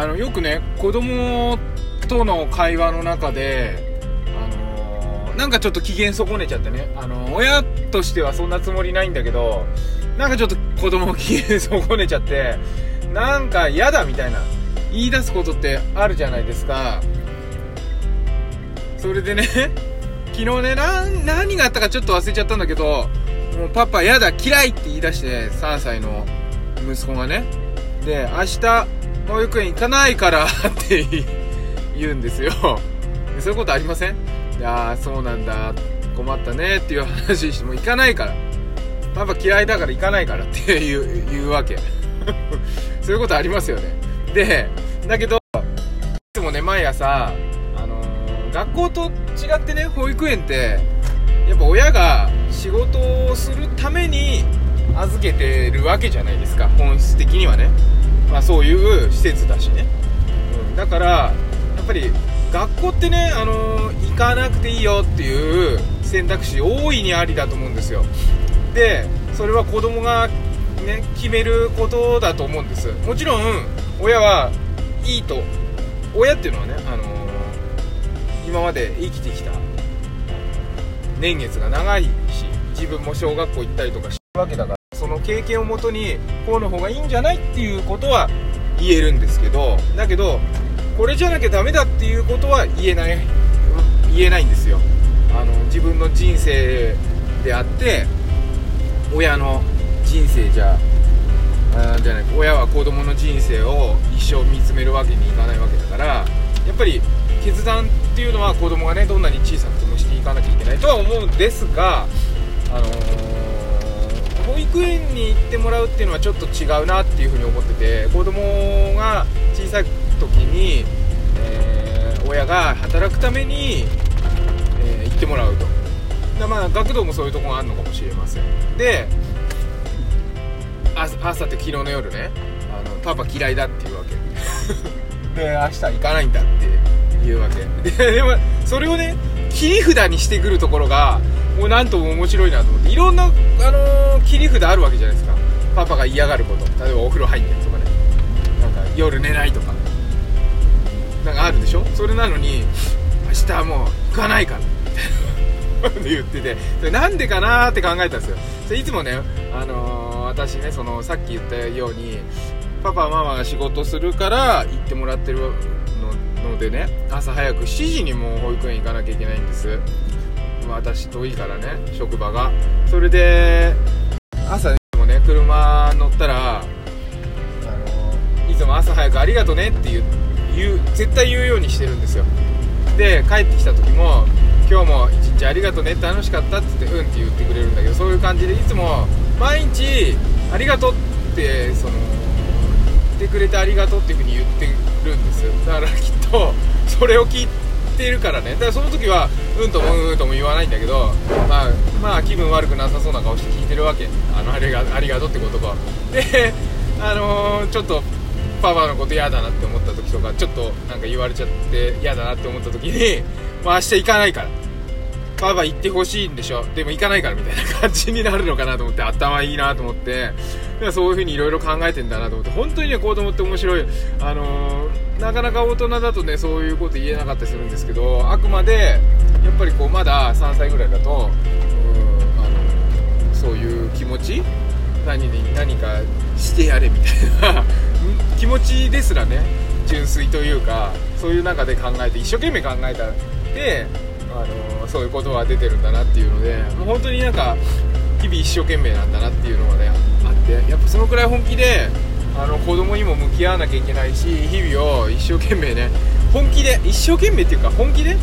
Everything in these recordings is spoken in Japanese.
あのよくね子供との会話の中であのなんかちょっと機嫌損ねちゃってね。あの親としてはそんなつもりないんだけどなんかちょっと子供機嫌損ねちゃってなんか嫌だみたいな言い出すことってあるじゃないですか。それでね 昨日ね何があったかちょっと忘れちゃったんだけどもうパパ嫌だ嫌いって言い出して3歳の息子がね。で明日保育園行かないからって言うんですよ。そういうことありません？いやそうなんだ。困ったねっていう話しても行かないから。パパ嫌いだから行かないからっていう言うわけ。そういうことありますよね。でだけどいつもね毎朝あのー、学校と違ってね保育園ってやっぱ親が仕事をするために預けてるわけじゃないですか。本質的にはね。まあそういう施設だしね、うん、だからやっぱり学校ってね、あのー、行かなくていいよっていう選択肢大いにありだと思うんですよ。でそれは子供がね決めることだと思うんです。もちろん親はいいと。親っていうのはね、あのー、今まで生きてきた年月が長いし自分も小学校行ったりとかしてるわけだから。その経験をもとにこうの方がいいんじゃないっていうことは言えるんですけどだけどこれじゃなきゃダメだっていうことは言えない。言えないんですよ。あの自分の人生であって親の人生じゃあじゃない親は子供の人生を一生見つめるわけにいかないわけだからやっぱり決断っていうのは子供がねどんなに小さくてもしていかなきゃいけないとは思うんですがあのー、保育園に行ってもらうっていうのはちょっと違うなっていうふうに思ってて子供が小さい時に、えー、親が働くために、えー、行ってもらうと。でまあ学童もそういうとこがあるのかもしれません。で朝って昨日の夜ねあのパパ嫌いだっていうわけ。で明日行かないんだっていうわけ。ででもそれをね切り札にしてくるところがもうなんとも面白いなと思って。いろんな、あのー、切り札あるわけじゃないですか。パパが嫌がること。例えばお風呂入ってとかね。なんか夜寝ないとか。なんかあるでしょ？それなのに明日はもう行かないから。って言ってて。それなんでかなって考えたんですよ。それいつもね、あのー、私ねそのさっき言ったようにパパママが仕事するから行ってもらってるのでね朝早く7時にもう保育園行かなきゃいけないんです。私遠いからね職場が。それで朝もね車乗ったらいつも朝早くありがとねって言う言う絶対言うようにしてるんですよ。で帰ってきた時も今日も一日ありがとね楽しかったって言ってうんって言ってくれるんだけどそういう感じでいつも毎日ありがとうってその言ってくれてありがとうっていう風に言ってるんですだからきっと それを聞いてるからね。だからその時はうんともうんとも言わないんだけどまあまあ気分悪くなさそうな顔して聞いてるわけ。あのありがありがとうって言葉であのー、ちょっとパパのこと嫌だなって思った時とかちょっとなんか言われちゃって嫌だなって思った時に、まあ、明日行かないから。パパ行ってほしいんでしょ。でも行かないからみたいな感じになるのかなと思って頭いいなと思って。そういう風にいろいろ考えてんだなと思って。本当にね子供って面白いあのー、なかなか大人だとねそういうこと言えなかったりするんですけどあくまでやっぱりこうまだ3歳ぐらいだとうんあのそういう気持ち何に何かしてやれみたいな 気持ちですらね純粋というかそういう中で考えて一生懸命考えたであのそういうことが出てるんだなっていうのでもう本当になんか日々一生懸命なんだなっていうのがねあってやっぱそのくらい本気であの子供にも向き合わなきゃいけないし日々を一生懸命ね本気で一生懸命っていうか本気で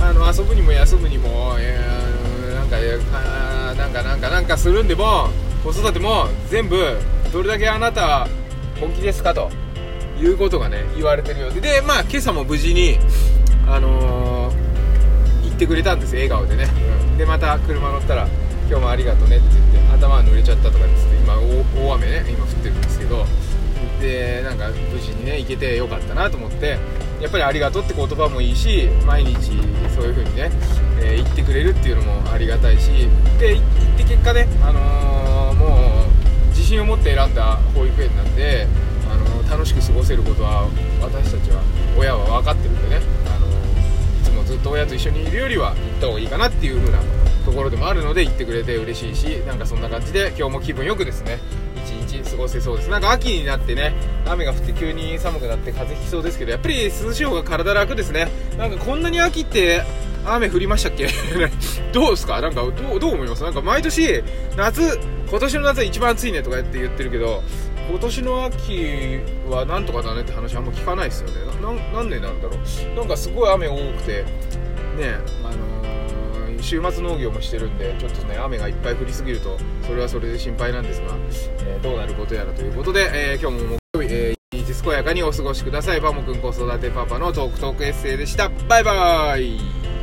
あの遊ぶにも休むにも、えー、なんかなんかなんかなんかするんでも子育ても全部どれだけあなた本気ですかということがね言われてるようででまあ今朝も無事にあのーってくれたんです笑顔でね、うん、でまた車乗ったら「今日もありがとね」って言って頭が濡れちゃったとかですね今大雨ね今降ってるんですけどでなんか無事にね行けてよかったなと思ってやっぱりありがとうって言葉もいいし毎日そういう風にね、えー、言ってくれるっていうのもありがたいしで行って結果ね、あのー、もう自信を持って選んだ保育園なんで、あのー、楽しく過ごせることは私たちは親は分かってるんでねあのいつもずっと親と一緒にいるよりは行った方がいいかなっていう風なところでもあるので行ってくれて嬉しいしなんかそんな感じで今日も気分よくですね一日過ごせそうです。なんか秋になってね雨が降って急に寒くなって風邪ひきそうですけどやっぱり涼しい方が体楽ですね。なんかこんなに秋って雨降りましたっけ？どうですか？なんかどうどう思います？なんか毎年夏今年の夏は一番暑いねとかって言ってるけど今年の秋はなんとかだねって話あんま聞かないですよね。な何年なんだろう？なんかすごい雨多くてねあの週末農業もしてるんでちょっとね雨がいっぱい降りすぎるとそれはそれで心配なんですが、えー、どうなることやらということで、えー、今日も木曜日、えー、一日健やかにお過ごしください。パモくん子育てパパのトークトークエッセイでした。バイバーイ。